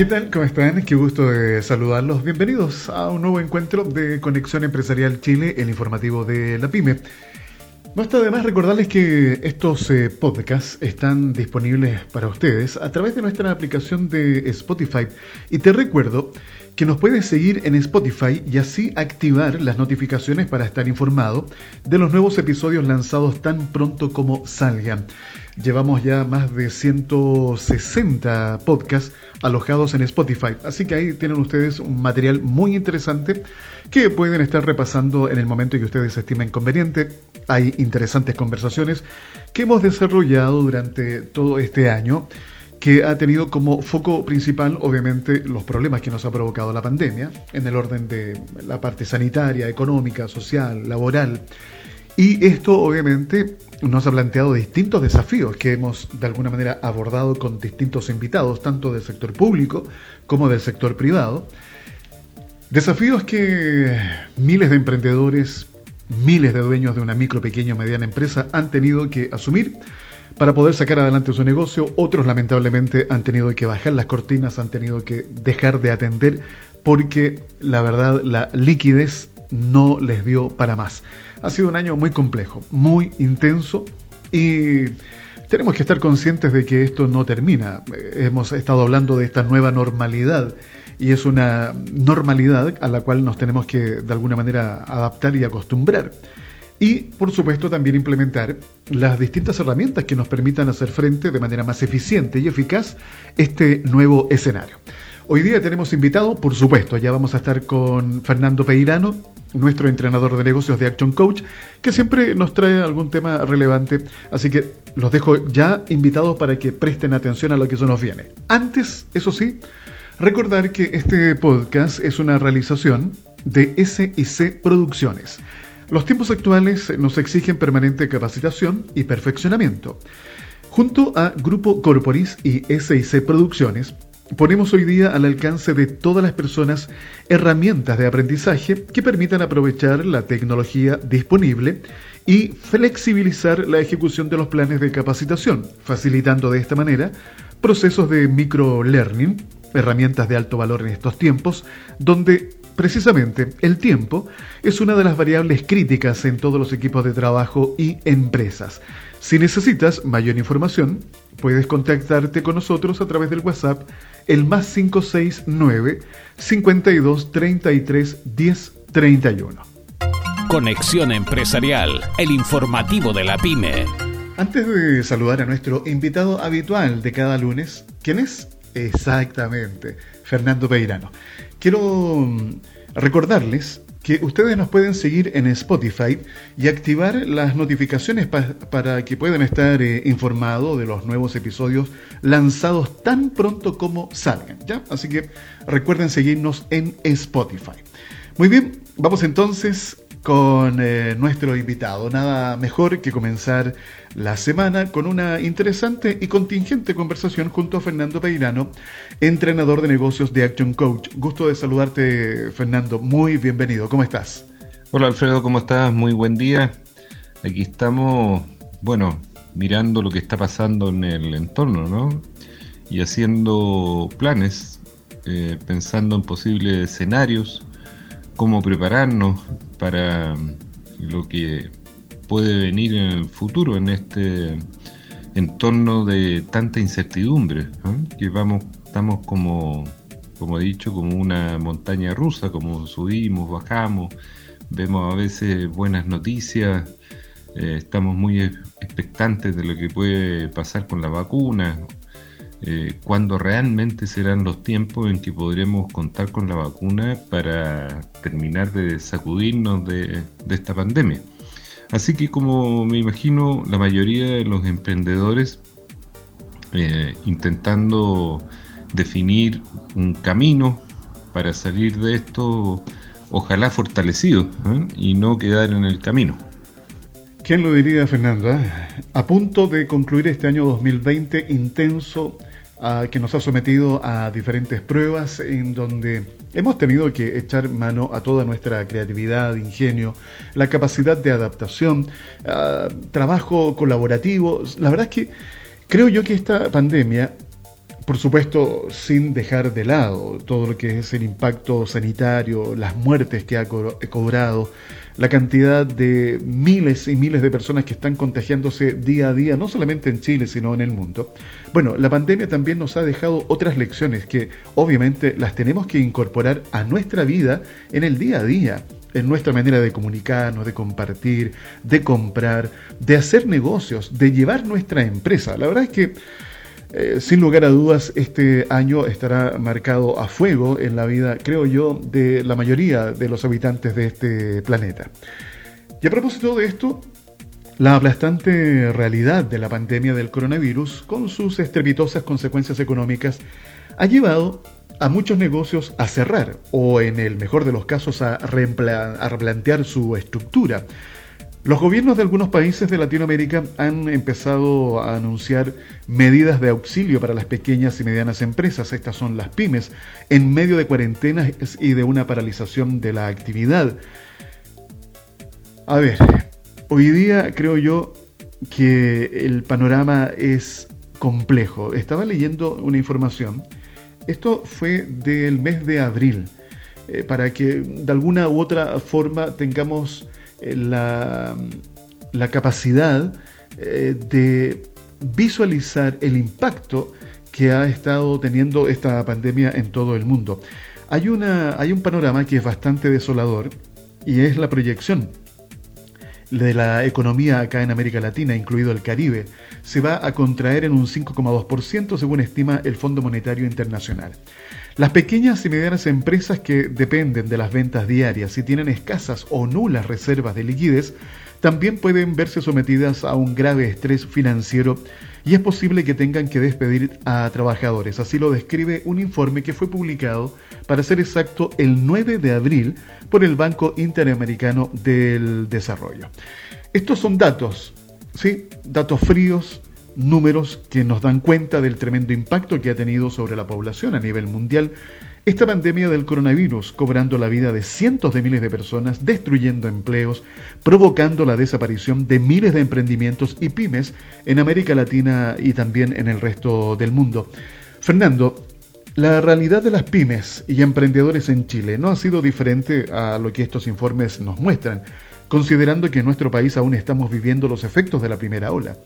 ¿Qué tal? ¿Cómo están? Qué gusto de saludarlos. Bienvenidos a un nuevo encuentro de Conexión Empresarial Chile, el informativo de la PyME. No está de más recordarles que estos eh, podcasts están disponibles para ustedes a través de nuestra aplicación de Spotify. Y te recuerdo que nos puedes seguir en Spotify y así activar las notificaciones para estar informado de los nuevos episodios lanzados tan pronto como salgan. Llevamos ya más de 160 podcasts alojados en Spotify, así que ahí tienen ustedes un material muy interesante que pueden estar repasando en el momento que ustedes estimen conveniente. Hay interesantes conversaciones que hemos desarrollado durante todo este año que ha tenido como foco principal, obviamente, los problemas que nos ha provocado la pandemia, en el orden de la parte sanitaria, económica, social, laboral. Y esto, obviamente, nos ha planteado distintos desafíos que hemos, de alguna manera, abordado con distintos invitados, tanto del sector público como del sector privado. Desafíos que miles de emprendedores, miles de dueños de una micro, pequeña o mediana empresa han tenido que asumir para poder sacar adelante su negocio. Otros lamentablemente han tenido que bajar las cortinas, han tenido que dejar de atender porque la verdad la liquidez no les dio para más. Ha sido un año muy complejo, muy intenso y tenemos que estar conscientes de que esto no termina. Hemos estado hablando de esta nueva normalidad y es una normalidad a la cual nos tenemos que de alguna manera adaptar y acostumbrar y, por supuesto, también implementar las distintas herramientas que nos permitan hacer frente de manera más eficiente y eficaz este nuevo escenario. Hoy día tenemos invitado, por supuesto, ya vamos a estar con Fernando Peirano, nuestro entrenador de negocios de Action Coach, que siempre nos trae algún tema relevante, así que los dejo ya invitados para que presten atención a lo que eso nos viene. Antes, eso sí, recordar que este podcast es una realización de SIC Producciones. Los tiempos actuales nos exigen permanente capacitación y perfeccionamiento. Junto a Grupo Corporis y SIC Producciones, ponemos hoy día al alcance de todas las personas herramientas de aprendizaje que permitan aprovechar la tecnología disponible y flexibilizar la ejecución de los planes de capacitación, facilitando de esta manera procesos de micro-learning, herramientas de alto valor en estos tiempos, donde Precisamente, el tiempo es una de las variables críticas en todos los equipos de trabajo y empresas. Si necesitas mayor información, puedes contactarte con nosotros a través del WhatsApp el más 569 52 33 10 31. Conexión Empresarial, el informativo de la pyme. Antes de saludar a nuestro invitado habitual de cada lunes, ¿quién es? Exactamente, Fernando Peirano. Quiero mm, recordarles que ustedes nos pueden seguir en Spotify y activar las notificaciones para que puedan estar eh, informados de los nuevos episodios lanzados tan pronto como salgan. ¿ya? Así que recuerden seguirnos en Spotify. Muy bien, vamos entonces con eh, nuestro invitado. Nada mejor que comenzar la semana con una interesante y contingente conversación junto a Fernando Peirano, entrenador de negocios de Action Coach. Gusto de saludarte, Fernando. Muy bienvenido. ¿Cómo estás? Hola, Alfredo. ¿Cómo estás? Muy buen día. Aquí estamos, bueno, mirando lo que está pasando en el entorno, ¿no? Y haciendo planes, eh, pensando en posibles escenarios cómo prepararnos para lo que puede venir en el futuro, en este entorno de tanta incertidumbre, que vamos, estamos como, como he dicho, como una montaña rusa, como subimos, bajamos, vemos a veces buenas noticias, eh, estamos muy expectantes de lo que puede pasar con la vacuna, eh, cuándo realmente serán los tiempos en que podremos contar con la vacuna para terminar de sacudirnos de, esta pandemia. Así que como me imagino la mayoría de los emprendedores eh, intentando definir un camino para salir de esto, ojalá fortalecido ¿eh? y no quedar en el camino. ¿Quién lo diría, Fernanda? A punto de concluir este año 2020 intenso que nos ha sometido a diferentes pruebas en donde hemos tenido que echar mano a toda nuestra creatividad, ingenio, la capacidad de adaptación, trabajo colaborativo. La verdad es que creo yo que esta pandemia por supuesto, sin dejar de lado todo lo que es el impacto sanitario, las muertes que ha cobrado, la cantidad de miles y miles de personas que están contagiándose día a día, no solamente en Chile, sino en el mundo. Bueno, la pandemia también nos ha dejado otras lecciones que obviamente las tenemos que incorporar a nuestra vida en el día a día en nuestra manera de comunicarnos, de compartir, de comprar, de hacer negocios, de llevar nuestra empresa. La verdad es que, eh, sin lugar a dudas, este año estará marcado a fuego en la vida, creo yo, de la mayoría de los habitantes de este planeta. Y a propósito de esto, la aplastante realidad de la pandemia del coronavirus, con sus estrepitosas consecuencias económicas, ha llevado a muchos negocios a cerrar o en el mejor de los casos a, replantear su estructura. Los gobiernos de algunos países de Latinoamérica han empezado a anunciar medidas de auxilio para las pequeñas y medianas empresas, estas son las pymes, en medio de cuarentenas y de una paralización de la actividad. A ver, hoy día creo yo que el panorama es complejo. Estaba leyendo una información esto fue del mes de abril, eh, para que de alguna u otra forma tengamos eh, la, capacidad eh, de visualizar el impacto que ha estado teniendo esta pandemia en todo el mundo. Hay, una, hay un panorama que es bastante desolador y es la proyección de la economía acá en América Latina, incluido el Caribe, se va a contraer en un 5,2% según estima el Fondo Monetario Internacional. Las pequeñas y medianas empresas que dependen de las ventas diarias y tienen escasas o nulas reservas de liquidez también pueden verse sometidas a un grave estrés financiero y es posible que tengan que despedir a trabajadores. Así lo describe un informe que fue publicado, para ser exacto, el 9 de abril por el Banco Interamericano del Desarrollo. Estos son datos, ¿sí? Datos fríos, números que nos dan cuenta del tremendo impacto que ha tenido sobre la población a nivel mundial esta pandemia del coronavirus, cobrando la vida de cientos de miles de personas, destruyendo empleos, provocando la desaparición de miles de emprendimientos y pymes en América Latina y también en el resto del mundo. Fernando, la realidad de las pymes y emprendedores en Chile no ha sido diferente a lo que estos informes nos muestran, considerando que en nuestro país aún estamos viviendo los efectos de la primera ola.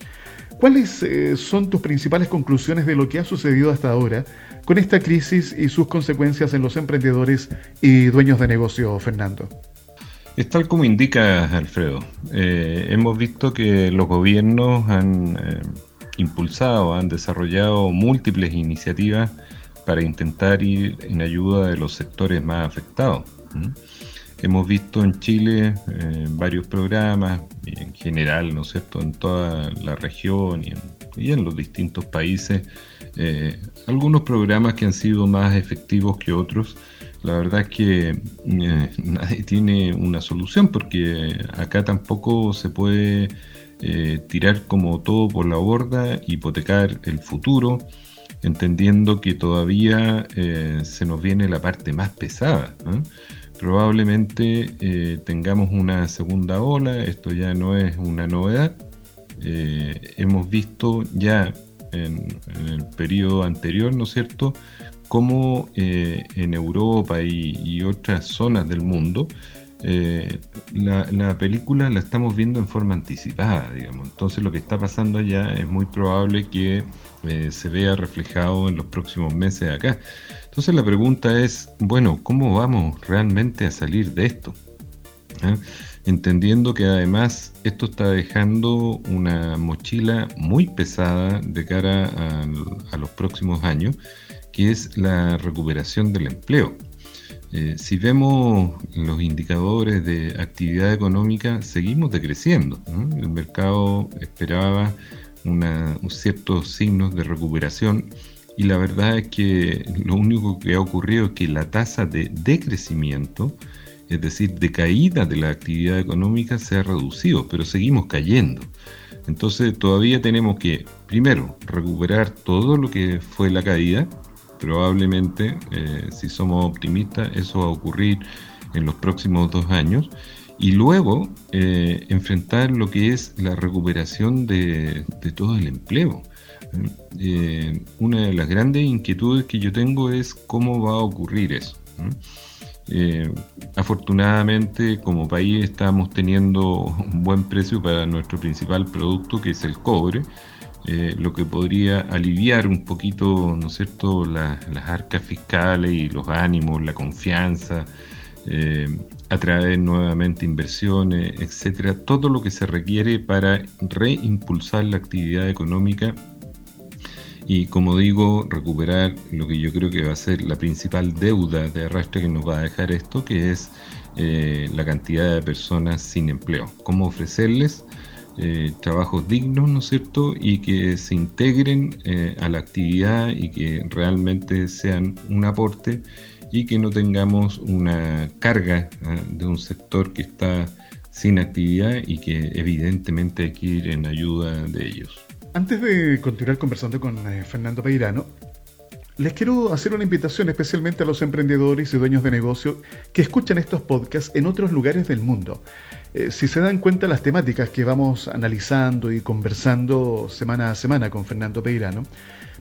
¿Cuáles eh, son tus principales conclusiones de lo que ha sucedido hasta ahora con esta crisis y sus consecuencias en los emprendedores y dueños de negocio, Fernando? Es tal como indica Alfredo. Eh, hemos visto que los gobiernos han eh, impulsado, han desarrollado múltiples iniciativas para intentar ir en ayuda de los sectores más afectados. Hemos visto en Chile eh, varios programas, en general, ¿no es cierto?, en toda la región y en, los distintos países, eh, algunos programas que han sido más efectivos que otros. La verdad es que eh, nadie tiene una solución porque acá tampoco se puede tirar como todo por la borda, hipotecar el futuro entendiendo que todavía se nos viene la parte más pesada probablemente eh, tengamos una segunda ola, esto ya no es una novedad. Eh, hemos visto ya en, el periodo anterior, ¿no es cierto?, cómo eh, en Europa y, otras zonas del mundo la, la, película la estamos viendo en forma anticipada, digamos. Entonces lo que está pasando allá es muy probable que se vea reflejado en los próximos meses acá. Entonces la pregunta es, bueno, ¿cómo vamos realmente a salir de esto? ¿Ah? Entendiendo que además esto está dejando una mochila muy pesada de cara a, los próximos años, que es la recuperación del empleo. Eh, si vemos los indicadores de actividad económica, seguimos decreciendo. El mercado esperaba ciertos signos de recuperación y la verdad es que lo único que ha ocurrido es que la tasa de decrecimiento, es decir, de caída de la actividad económica, se ha reducido, pero seguimos cayendo. Entonces todavía tenemos que, primero, recuperar todo lo que fue la caída. Probablemente, eh, si somos optimistas, eso va a ocurrir en los próximos dos años. Y luego eh, enfrentar lo que es la recuperación de todo el empleo eh, una de las grandes inquietudes que yo tengo es cómo va a ocurrir eso. Afortunadamente, como país, estamos teniendo un buen precio para nuestro principal producto, que es el cobre, eh, lo que podría aliviar un poquito, ¿no es cierto?, las arcas fiscales y los ánimos, la confianza, eh, atraer nuevamente inversiones, etcétera, todo lo que se requiere para reimpulsar la actividad económica y como digo, recuperar lo que yo creo que va a ser la principal deuda de arrastre que nos va a dejar esto, que es eh, la cantidad de personas sin empleo. Cómo ofrecerles eh, trabajos dignos, ¿no es cierto? Y que se integren eh, a la actividad y que realmente sean un aporte y que no tengamos una carga de un sector que está sin actividad y que evidentemente hay que ir en ayuda de ellos. Antes de continuar conversando con eh, Fernando Peirano, les quiero hacer una invitación especialmente a los emprendedores y dueños de negocio que escuchan estos podcasts en otros lugares del mundo. Eh, si se dan cuenta las temáticas que vamos analizando y conversando semana a semana con Fernando Peirano,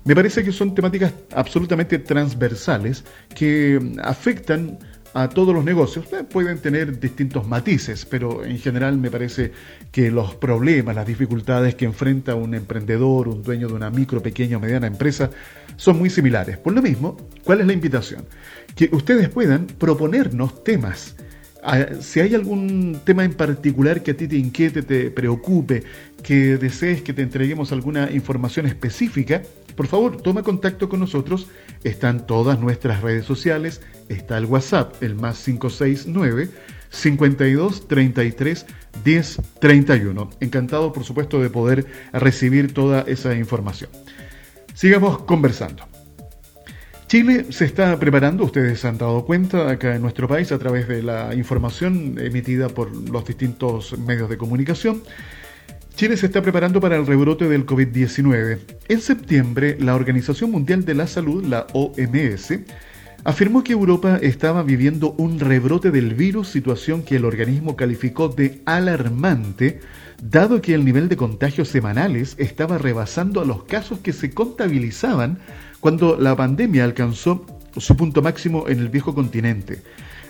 me parece que son temáticas absolutamente transversales que afectan a todos los negocios. Eh, pueden tener distintos matices, pero en general me parece que los problemas, las dificultades que enfrenta un emprendedor, un dueño de una micro, pequeña o mediana empresa, son muy similares. Por lo mismo, ¿cuál es la invitación? Que ustedes puedan proponernos temas ah, si hay algún tema en particular que a ti te inquiete, te preocupe, que desees que te entreguemos alguna información específica, por favor, toma contacto con nosotros. Están todas nuestras redes sociales. Está el WhatsApp, el más 569 52 33 10 31. Encantado, por supuesto, de poder recibir toda esa información. Sigamos conversando. Chile se está preparando, ustedes se han dado cuenta acá en nuestro país a través de la información emitida por los distintos medios de comunicación Chile se está preparando para el rebrote del COVID-19. En septiembre, la Organización Mundial de la Salud, la OMS, afirmó que Europa estaba viviendo un rebrote del virus, situación que el organismo calificó de alarmante, dado que el nivel de contagios semanales estaba rebasando a los casos que se contabilizaban cuando la pandemia alcanzó su punto máximo en el viejo continente.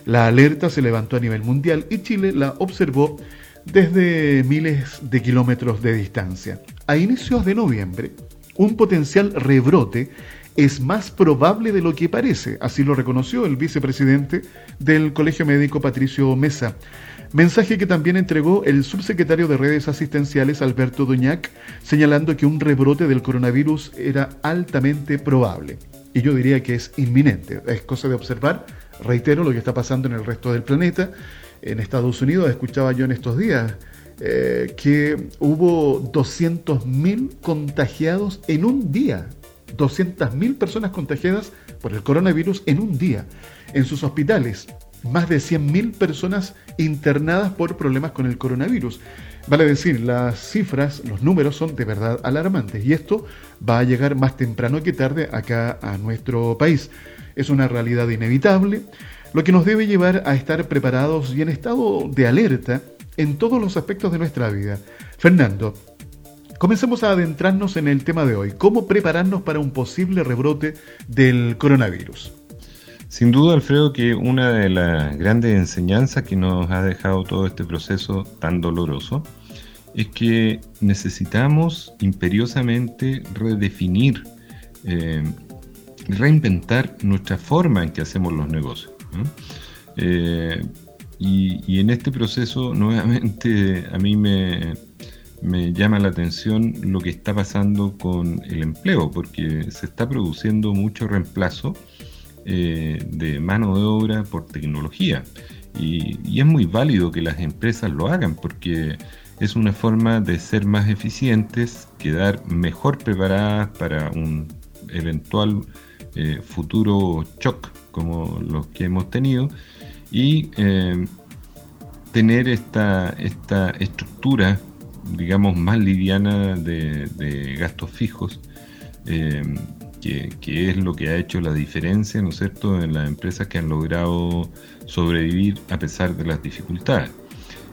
La alerta se levantó a nivel mundial y Chile la observó desde miles de kilómetros de distancia. A inicios de noviembre, un potencial rebrote es más probable de lo que parece, así lo reconoció el vicepresidente del Colegio Médico Patricio Mesa. Mensaje que también entregó el subsecretario de redes asistenciales Alberto Doñac, señalando que un rebrote del coronavirus era altamente probable. Y yo diría que es inminente. Es cosa de observar, reitero, lo que está pasando en el resto del planeta en Estados Unidos, escuchaba yo en estos días, eh, que hubo 200.000 contagiados en un día. 200.000 personas contagiadas por el coronavirus en un día. En sus hospitales, más de 100.000 personas internadas por problemas con el coronavirus. Vale decir, las cifras, los números son de verdad alarmantes y esto va a llegar más temprano que tarde acá a nuestro país. Es una realidad inevitable lo que nos debe llevar a estar preparados y en estado de alerta en todos los aspectos de nuestra vida. Fernando, comencemos a adentrarnos en el tema de hoy, cómo prepararnos para un posible rebrote del coronavirus. Sin duda, Alfredo, que una de las grandes enseñanzas que nos ha dejado todo este proceso tan doloroso es que necesitamos imperiosamente redefinir, eh, reinventar nuestra forma en que hacemos los negocios. Eh, y, en este proceso, nuevamente, a mí me, llama la atención lo que está pasando con el empleo, porque se está produciendo mucho reemplazo eh, de mano de obra por tecnología. Y, es muy válido que las empresas lo hagan, porque es una forma de ser más eficientes, quedar mejor preparadas para un eventual eh, futuro shock como los que hemos tenido y eh, tener esta, esta estructura, digamos, más liviana de, gastos fijos, que, es lo que ha hecho la diferencia, ¿no es cierto?, en las empresas que han logrado sobrevivir a pesar de las dificultades.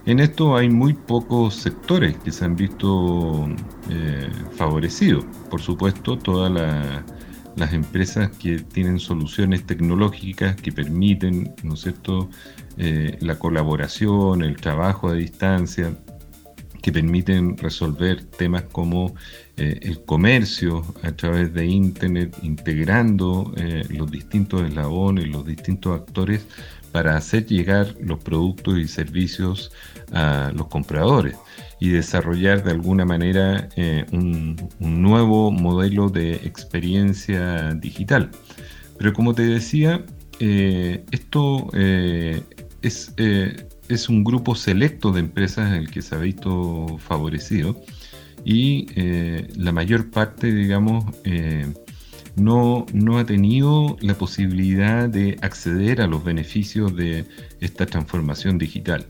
En esto hay muy pocos sectores que se han visto eh, favorecidos. Por supuesto, todas las empresas que tienen soluciones tecnológicas que permiten, ¿no es cierto?, eh, la colaboración, el trabajo a distancia, que permiten resolver temas como eh, el comercio a través de Internet, integrando eh, los distintos eslabones, los distintos actores para hacer llegar los productos y servicios a los compradores y desarrollar de alguna manera eh, un, nuevo modelo de experiencia digital. Pero como te decía, esto es es un grupo selecto de empresas el que se ha visto favorecido y eh, la mayor parte, digamos, eh, no, no, ha tenido la posibilidad de acceder a los beneficios de esta transformación digital.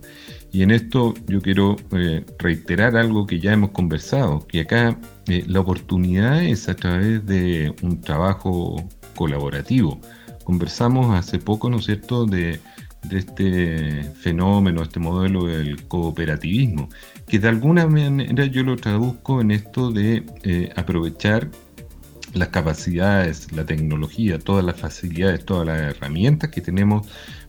Y en esto yo quiero eh, reiterar algo que ya hemos conversado, que acá la oportunidad es a través de un trabajo colaborativo. Conversamos hace poco, ¿no es cierto?, de de este fenómeno, este modelo del cooperativismo, que de alguna manera yo lo traduzco en esto de eh, aprovechar las capacidades, la tecnología, todas las facilidades, todas las herramientas que tenemos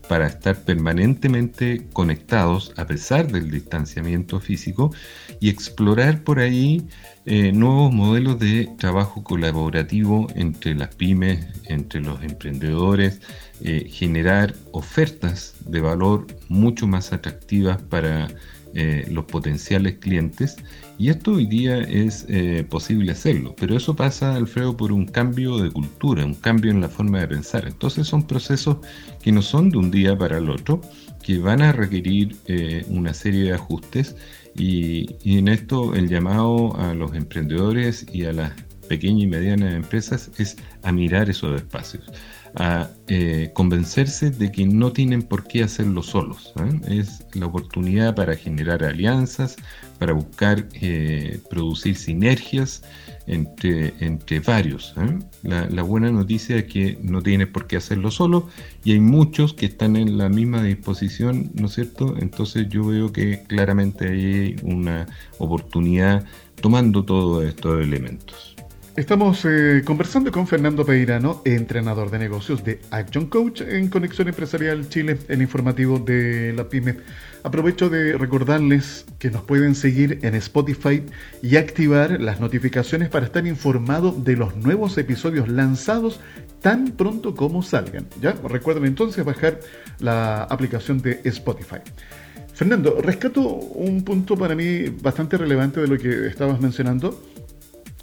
para estar permanentemente conectados a pesar del distanciamiento físico y explorar por ahí eh, nuevos modelos de trabajo colaborativo entre las pymes, entre los emprendedores, eh, generar ofertas de valor mucho más atractivas para eh, los potenciales clientes y esto hoy día es eh, posible hacerlo, pero eso pasa, Alfredo, por un cambio de cultura, un cambio en la forma de pensar. Entonces son procesos que no son de un día para el otro, que van a requerir una serie de ajustes y, y en esto el llamado a los emprendedores y a las pequeñas y medianas empresas es a mirar esos espacios a eh, convencerse de que no tienen por qué hacerlo solos. ¿eh? Es la oportunidad para generar alianzas, para buscar eh, producir sinergias entre, entre varios. La, la, buena noticia es que no tienes por qué hacerlo solo y hay muchos que están en la misma disposición, ¿no es cierto? Entonces yo veo que claramente hay una oportunidad tomando todos estos elementos. Estamos eh, conversando con Fernando Peirano, entrenador de negocios de Action Coach en Conexión Empresarial Chile, el informativo de la PyME. Aprovecho de recordarles que nos pueden seguir en Spotify y activar las notificaciones para estar informado de los nuevos episodios lanzados tan pronto como salgan. ¿ya? Recuerden entonces bajar la aplicación de Spotify. Fernando, rescato un punto para mí bastante relevante de lo que estabas mencionando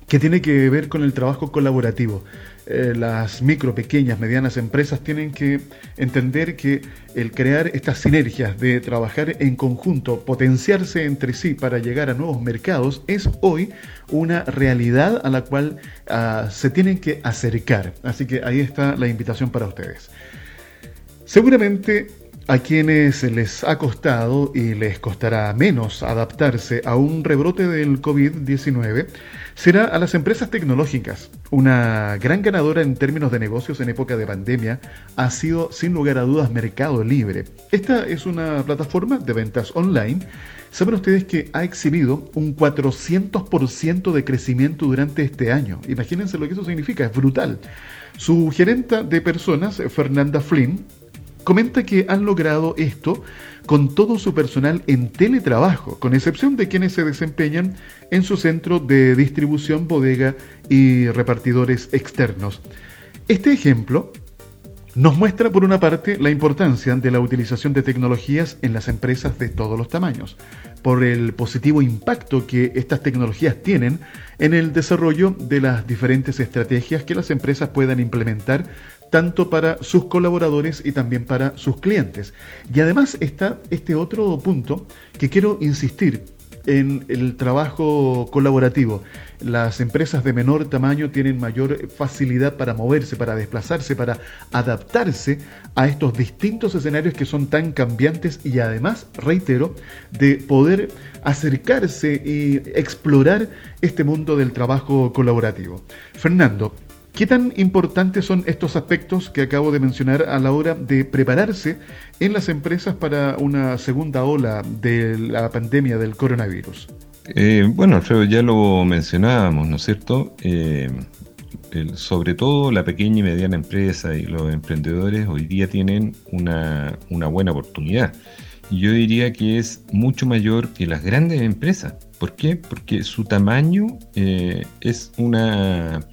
que tiene que ver con el trabajo colaborativo. Eh, las micro, pequeñas, medianas empresas tienen que entender que el crear estas sinergias de trabajar en conjunto, potenciarse entre sí para llegar a nuevos mercados, es hoy una realidad a la cual ah, se tienen que acercar. Así que ahí está la invitación para ustedes. Seguramente a quienes les ha costado y les costará menos adaptarse a un rebrote del COVID-19 será a las empresas tecnológicas. Una gran ganadora en términos de negocios en época de pandemia ha sido sin lugar a dudas Mercado Libre. Esta es una plataforma de ventas online. Saben ustedes que ha exhibido un 400% de crecimiento durante este año. Imagínense lo que eso significa, es brutal. Su gerenta de personas, Fernanda Flynn, comenta que han logrado esto con todo su personal en teletrabajo, con excepción de quienes se desempeñan en su centro de distribución, bodega y repartidores externos. Este ejemplo nos muestra, por una parte, la importancia de la utilización de tecnologías en las empresas de todos los tamaños, por el positivo impacto que estas tecnologías tienen en el desarrollo de las diferentes estrategias que las empresas puedan implementar tanto para sus colaboradores y también para sus clientes. Y además está este otro punto que quiero insistir en el trabajo colaborativo. Las empresas de menor tamaño tienen mayor facilidad para moverse, para desplazarse, para adaptarse a estos distintos escenarios que son tan cambiantes y además, reitero, de poder acercarse y explorar este mundo del trabajo colaborativo. Fernando, ¿Qué tan importantes son estos aspectos que acabo de mencionar a la hora de prepararse en las empresas para una segunda ola de la pandemia del coronavirus? Eh, bueno, Alfredo, ya lo mencionábamos, ¿no es cierto? Eh, sobre todo la pequeña y mediana empresa y los emprendedores hoy día tienen una, buena oportunidad. Yo diría que es mucho mayor que las grandes empresas. ¿Por qué? Porque su tamaño eh, es una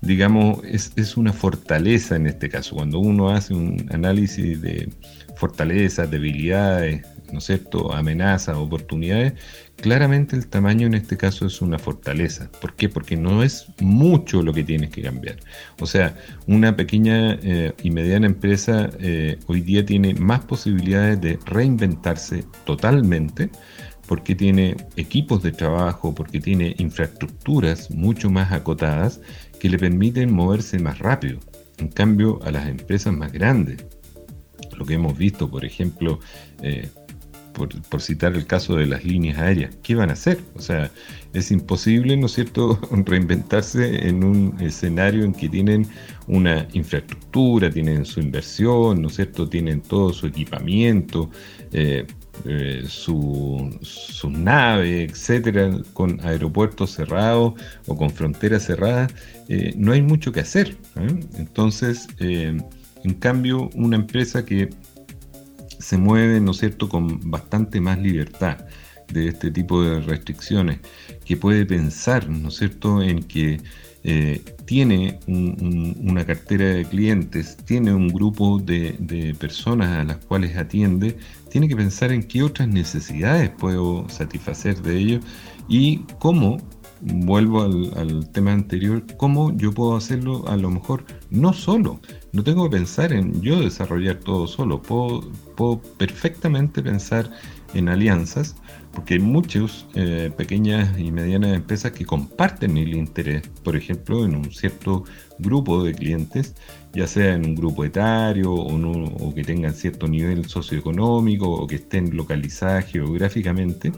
digamos, es, es, una fortaleza en este caso. Cuando uno hace un análisis de fortalezas, debilidades, ¿no es cierto?, amenazas, oportunidades, claramente el tamaño en este caso es una fortaleza. ¿Por qué? Porque no es mucho lo que tienes que cambiar. O sea, una pequeña eh, y mediana empresa eh, hoy día tiene más posibilidades de reinventarse totalmente porque tiene equipos de trabajo, porque tiene infraestructuras mucho más acotadas que le permiten moverse más rápido. En cambio, a las empresas más grandes, lo que hemos visto, por ejemplo, eh, por, citar el caso de las líneas aéreas, ¿qué van a hacer? O sea, es imposible, ¿no es cierto?, reinventarse en un escenario en que tienen una infraestructura, tienen su inversión, ¿no es cierto?, tienen todo su equipamiento, eh, eh, su, su, nave, etcétera, con aeropuertos cerrados o con fronteras cerradas, eh, no hay mucho que hacer. ¿eh? Entonces, en cambio, una empresa que se mueve, ¿no es cierto?, con bastante más libertad de este tipo de restricciones, que puede pensar, ¿no es cierto?, en que eh, tiene una cartera de clientes, tiene un grupo de, personas a las cuales atiende, tiene que pensar en qué otras necesidades puedo satisfacer de ellos y cómo, vuelvo al, tema anterior, cómo yo puedo hacerlo a lo mejor no solo. No tengo que pensar en yo desarrollar todo solo, puedo perfectamente pensar en alianzas porque hay muchas eh, pequeñas y medianas empresas que comparten el interés, por ejemplo, en un cierto grupo de clientes, ya sea en un grupo etario o, que tengan cierto nivel socioeconómico o que estén localizadas geográficamente,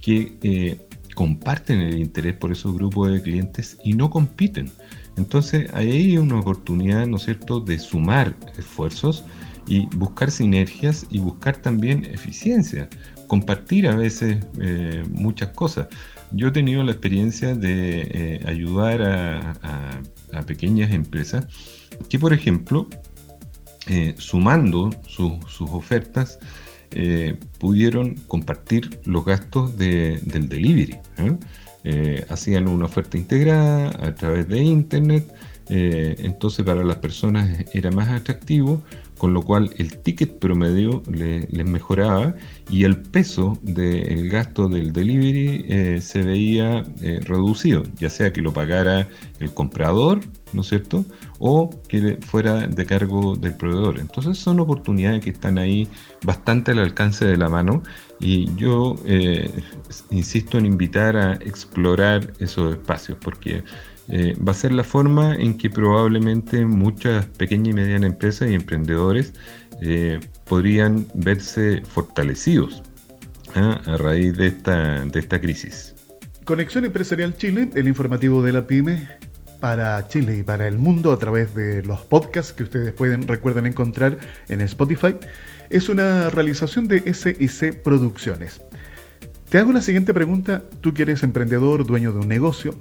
que eh, comparten el interés por esos grupos de clientes y no compiten. Entonces ahí hay una oportunidad, ¿no es cierto?, de sumar esfuerzos y buscar sinergias y buscar también eficiencia compartir a veces eh, muchas cosas. Yo he tenido la experiencia de eh, ayudar a, pequeñas empresas que, por ejemplo, eh, sumando sus ofertas, pudieron compartir los gastos del delivery. hacían una oferta integrada a través de Internet, entonces para las personas era más atractivo con lo cual el ticket promedio les mejoraba y el peso del gasto del delivery eh, se veía eh, reducido, ya sea que lo pagara el comprador, ¿no es cierto? O que fuera de cargo del proveedor. Entonces son oportunidades que están ahí bastante al alcance de la mano y yo eh, insisto en invitar a explorar esos espacios porque eh, va a ser la forma en que probablemente muchas pequeñas y medianas empresas y emprendedores eh, podrían verse fortalecidos ¿ah? a raíz de esta, de esta crisis. Conexión Empresarial Chile, el informativo de la PyME para Chile y para el mundo a través de los podcasts que ustedes pueden, recuerden encontrar en Spotify, es una realización de SIC Producciones. Te hago la siguiente pregunta, tú que eres emprendedor, dueño de un negocio,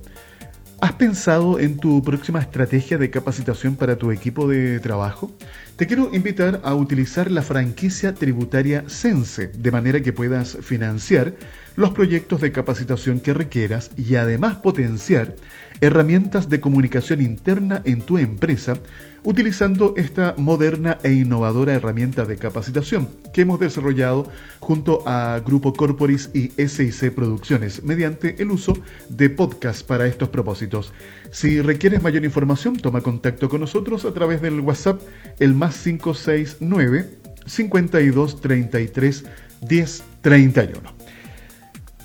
¿Has pensado en tu próxima estrategia de capacitación para tu equipo de trabajo? Te quiero invitar a utilizar la franquicia tributaria Sense, de manera que puedas financiar los proyectos de capacitación que requieras y además potenciar herramientas de comunicación interna en tu empresa utilizando esta moderna e innovadora herramienta de capacitación que hemos desarrollado junto a Grupo Corporis y SIC Producciones mediante el uso de podcast para estos propósitos. Si requieres mayor información, toma contacto con nosotros a través del WhatsApp el más 569 52 33 10 31.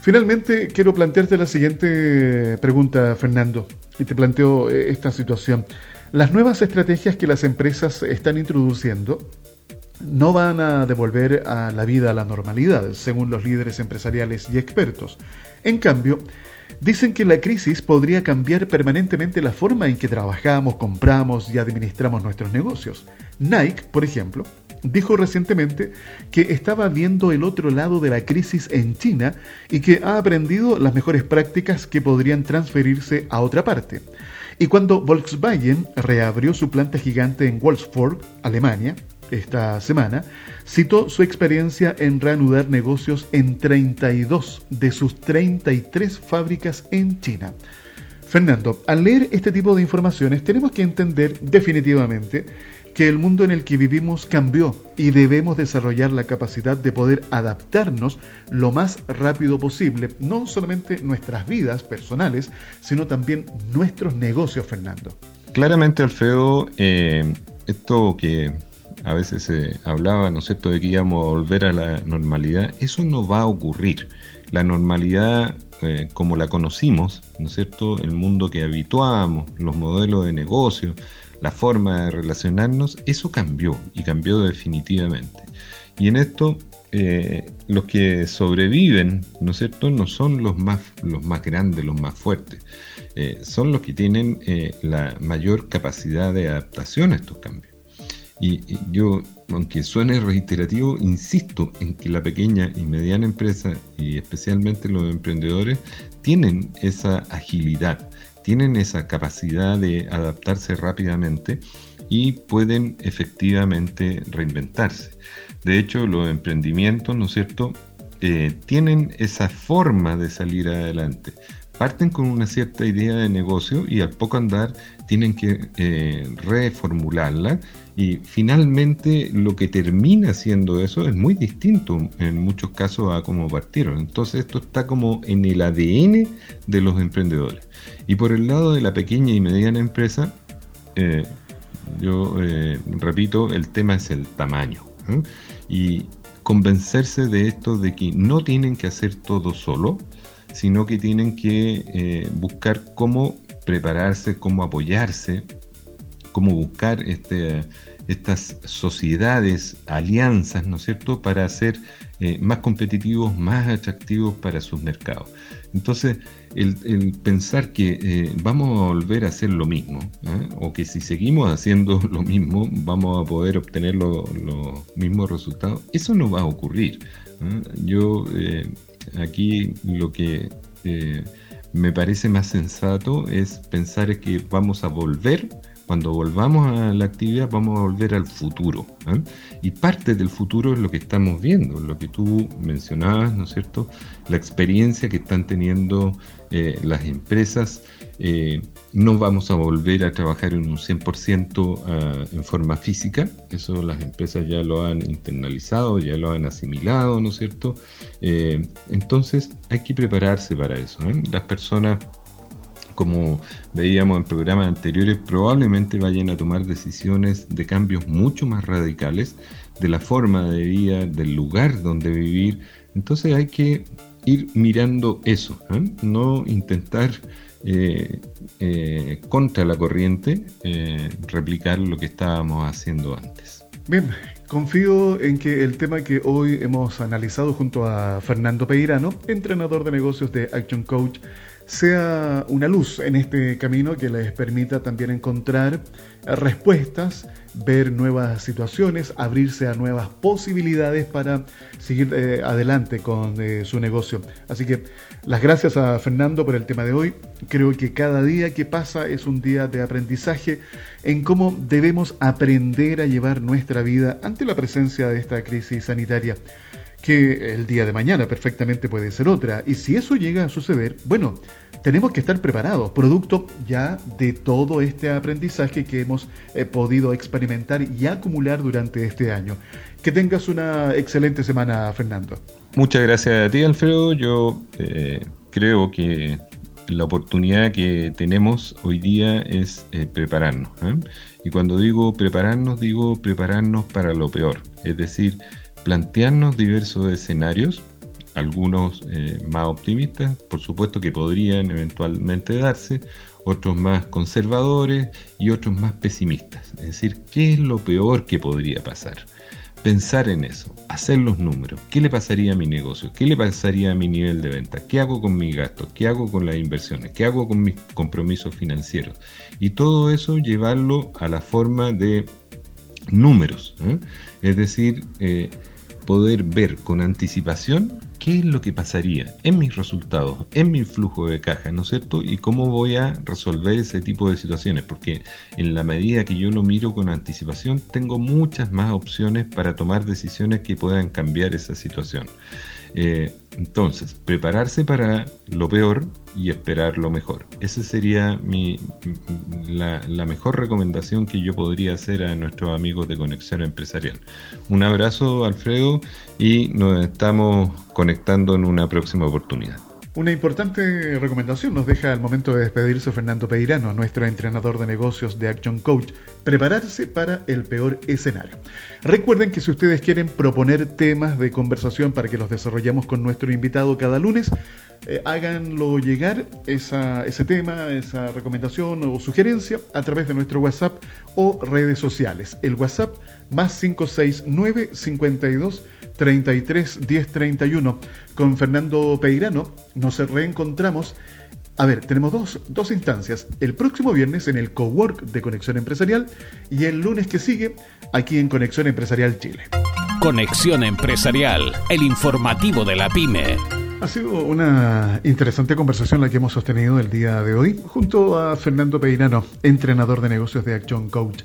Finalmente, quiero plantearte la siguiente pregunta, Fernando, y te planteo eh, esta situación. Las nuevas estrategias que las empresas están introduciendo no van a devolver a la vida a la normalidad, según los líderes empresariales y expertos. En cambio, dicen que la crisis podría cambiar permanentemente la forma en que trabajamos, compramos y administramos nuestros negocios. Nike, por ejemplo, dijo recientemente que estaba viendo el otro lado de la crisis en China y que ha aprendido las mejores prácticas que podrían transferirse a otra parte. Y cuando Volkswagen reabrió su planta gigante en Wolfsburg, Alemania, esta semana, citó su experiencia en reanudar negocios en 32 de sus 33 fábricas en China. Fernando, al leer este tipo de informaciones tenemos que entender definitivamente que el mundo en el que vivimos cambió y debemos desarrollar la capacidad de poder adaptarnos lo más rápido posible, no solamente nuestras vidas personales, sino también nuestros negocios, Fernando. Claramente, Alfredo, eh, esto que a veces se hablaba, ¿no es cierto?, de que íbamos a volver a la normalidad, eso no va a ocurrir. La normalidad eh, como la conocimos, ¿no es cierto?, el mundo que habituábamos, los modelos de negocio, la forma de relacionarnos, eso cambió y cambió definitivamente. Y en esto eh, los que sobreviven, ¿no es cierto?, no son los más, los más grandes, los más fuertes, eh, son los que tienen la mayor capacidad de adaptación a estos cambios. Y, yo, aunque suene reiterativo, insisto en que la pequeña y mediana empresa, y especialmente los emprendedores, tienen esa agilidad, tienen esa capacidad de adaptarse rápidamente y pueden efectivamente reinventarse. De hecho, los emprendimientos, ¿no es cierto?, eh, tienen esa forma de salir adelante. Parten con una cierta idea de negocio y al poco andar tienen que eh, reformularla y finalmente lo que termina siendo eso es muy distinto en muchos casos a cómo partieron. Entonces esto está como en el ADN de los emprendedores. Y por el lado de la pequeña y mediana empresa, eh, yo eh, repito, el tema es el tamaño. Y convencerse de esto, de que no tienen que hacer todo solo, sino que tienen que eh, buscar cómo prepararse, cómo apoyarse, cómo buscar este, estas sociedades, alianzas, ¿no es cierto?, para ser más competitivos, más atractivos para sus mercados. Entonces, el, pensar que eh, vamos a volver a hacer lo mismo, ¿eh? o que si seguimos haciendo lo mismo vamos a poder obtener los mismos resultados, eso no va a ocurrir. ¿eh? Yo aquí lo que me parece más sensato es pensar que vamos a volver cuando volvamos a la actividad vamos a volver al futuro. ¿eh? Y parte del futuro es lo que estamos viendo, lo que tú mencionabas, ¿no es cierto? La experiencia que están teniendo eh, las empresas. Eh, no vamos a volver a trabajar en un 100% ah, en forma física, eso las empresas ya lo han internalizado, ya lo han asimilado, ¿no es cierto? entonces hay que prepararse para eso. Las personas como veíamos en programas anteriores, probablemente vayan a tomar decisiones de cambios mucho más radicales de la forma de vida, del lugar donde vivir. Entonces hay que ir mirando eso, ¿eh? no intentar eh, eh, contra la corriente replicar lo que estábamos haciendo antes. Bien, confío en que el tema que hoy hemos analizado junto a Fernando Peirano, entrenador de negocios de Action Coach, sea una luz en este camino que les permita también encontrar respuestas, ver nuevas situaciones, abrirse a nuevas posibilidades para seguir eh, adelante con eh, su negocio. Así que las gracias a Fernando por el tema de hoy. Creo que cada día que pasa es un día de aprendizaje en cómo debemos aprender a llevar nuestra vida ante la presencia de esta crisis sanitaria que el día de mañana perfectamente puede ser otra. Y si eso llega a suceder, bueno, tenemos que estar preparados, producto ya de todo este aprendizaje que hemos eh, podido experimentar y acumular durante este año. Que tengas una excelente semana, Fernando. Muchas gracias a ti, Alfredo. Yo eh, creo que la oportunidad que tenemos hoy día es eh, prepararnos. Y cuando digo prepararnos, digo prepararnos para lo peor. Es decir, plantearnos diversos escenarios, algunos eh, más optimistas, por supuesto que podrían eventualmente darse, otros más conservadores y otros más pesimistas. Es decir, ¿qué es lo peor que podría pasar? pensar en eso, hacer los números. ¿Qué le pasaría a mi negocio? ¿Qué le pasaría a mi nivel de venta? ¿Qué hago con mis gastos? ¿Qué hago con las inversiones? ¿Qué hago con mis compromisos financieros? Y todo eso llevarlo a la forma de números. ¿eh? Es decir, eh, poder ver con anticipación qué es lo que pasaría en mis resultados, en mi flujo de caja, ¿no es cierto? Y cómo voy a resolver ese tipo de situaciones, porque en la medida que yo lo miro con anticipación, tengo muchas más opciones para tomar decisiones que puedan cambiar esa situación. Eh, entonces, prepararse para lo peor y esperar lo mejor. Esa sería mi, la, la, mejor recomendación que yo podría hacer a nuestros amigos de Conexión Empresarial. Un abrazo, Alfredo, y nos estamos conectando en una próxima oportunidad. Una importante recomendación nos deja al momento de despedirse Fernando Peirano, nuestro entrenador de negocios de Action Coach, prepararse para el peor escenario. Recuerden que si ustedes quieren proponer temas de conversación para que los desarrollemos con nuestro invitado cada lunes, eh, háganlo llegar ese tema, esa recomendación o sugerencia a través de nuestro WhatsApp o redes sociales. El WhatsApp más 569 52 33 10 31. Con Fernando Peirano nos reencontramos. A ver, tenemos dos, dos instancias. El próximo viernes en el Cowork de Conexión Empresarial y el lunes que sigue aquí en Conexión Empresarial Chile. Conexión Empresarial, el informativo de la pyme. Ha sido una interesante conversación la que hemos sostenido el día de hoy junto a Fernando Peirano, entrenador de negocios de Action Coach.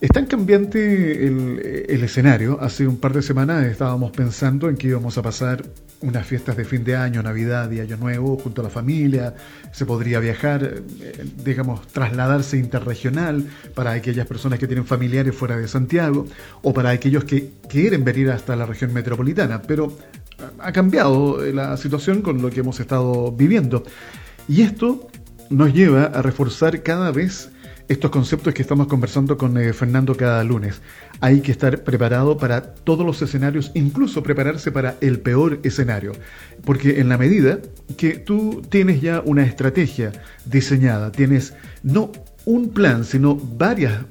Es tan cambiante el, escenario. Hace un par de semanas estábamos pensando en que íbamos a pasar unas fiestas de fin de año, Navidad y Año Nuevo junto a la familia. Se podría viajar, eh, digamos, trasladarse interregional para aquellas personas que tienen familiares fuera de Santiago o para aquellos que quieren venir hasta la región metropolitana. Pero ha cambiado la situación con lo que hemos estado viviendo. Y esto nos lleva a reforzar cada vez estos conceptos que estamos conversando con eh, Fernando cada lunes. Hay que estar preparado para todos los escenarios, incluso prepararse para el peor escenario. Porque en la medida que tú tienes ya una estrategia diseñada, tienes no un plan, sino varias,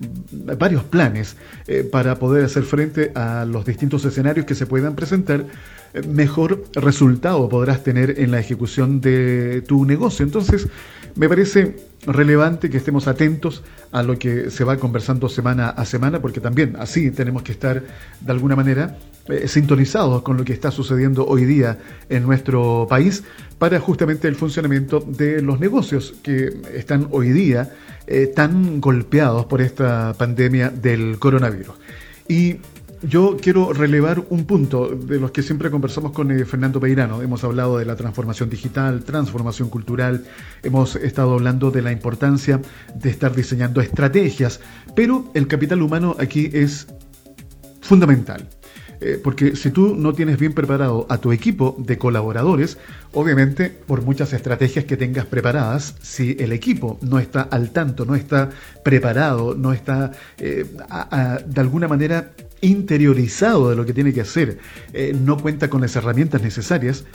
varios planes eh, para poder hacer frente a los distintos escenarios que se puedan presentar, eh, mejor resultado podrás tener en la ejecución de tu negocio. Entonces, me parece relevante que estemos atentos a lo que se va conversando semana a semana, porque también así tenemos que estar de alguna manera eh, sintonizados con lo que está sucediendo hoy día en nuestro país para justamente el funcionamiento de los negocios que están hoy día eh, tan golpeados por esta pandemia del coronavirus. Y yo quiero relevar un punto de los que siempre conversamos con eh, Fernando Peirano. Hemos hablado de la transformación digital, transformación cultural, hemos estado hablando de la importancia de estar diseñando estrategias, pero el capital humano aquí es fundamental. Eh, porque si tú no tienes bien preparado a tu equipo de colaboradores, obviamente por muchas estrategias que tengas preparadas, si el equipo no está al tanto, no está preparado, no está eh, de alguna manera interiorizado de lo que tiene que hacer, eh, no cuenta con las herramientas necesarias,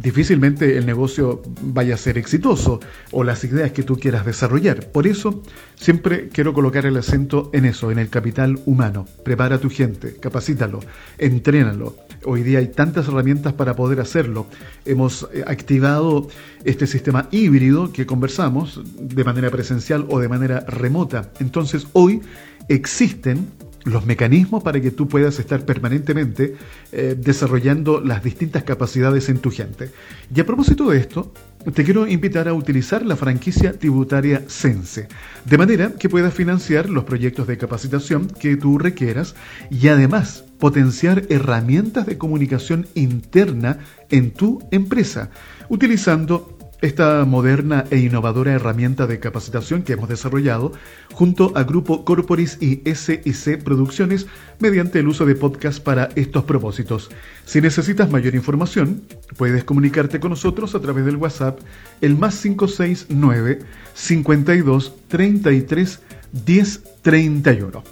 difícilmente el negocio vaya a ser exitoso o las ideas que tú quieras desarrollar. Por eso, siempre quiero colocar el acento en eso, en el capital humano. Prepara a tu gente, capacítalo, entrénalo. Hoy día hay tantas herramientas para poder hacerlo. Hemos eh, activado este sistema híbrido que conversamos de manera presencial o de manera remota. Entonces, hoy existen los mecanismos para que tú puedas estar permanentemente eh, desarrollando las distintas capacidades en tu gente. Y a propósito de esto, te quiero invitar a utilizar la franquicia tributaria Sense, de manera que puedas financiar los proyectos de capacitación que tú requieras y además potenciar herramientas de comunicación interna en tu empresa, utilizando esta moderna e innovadora herramienta de capacitación que hemos desarrollado junto a Grupo Corporis y SIC Producciones mediante el uso de podcast para estos propósitos. Si necesitas mayor información, puedes comunicarte con nosotros a través del WhatsApp el más 569 52 33 10 31.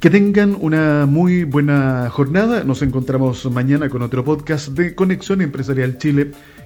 Que tengan una muy buena jornada. Nos encontramos mañana con otro podcast de Conexión Empresarial Chile,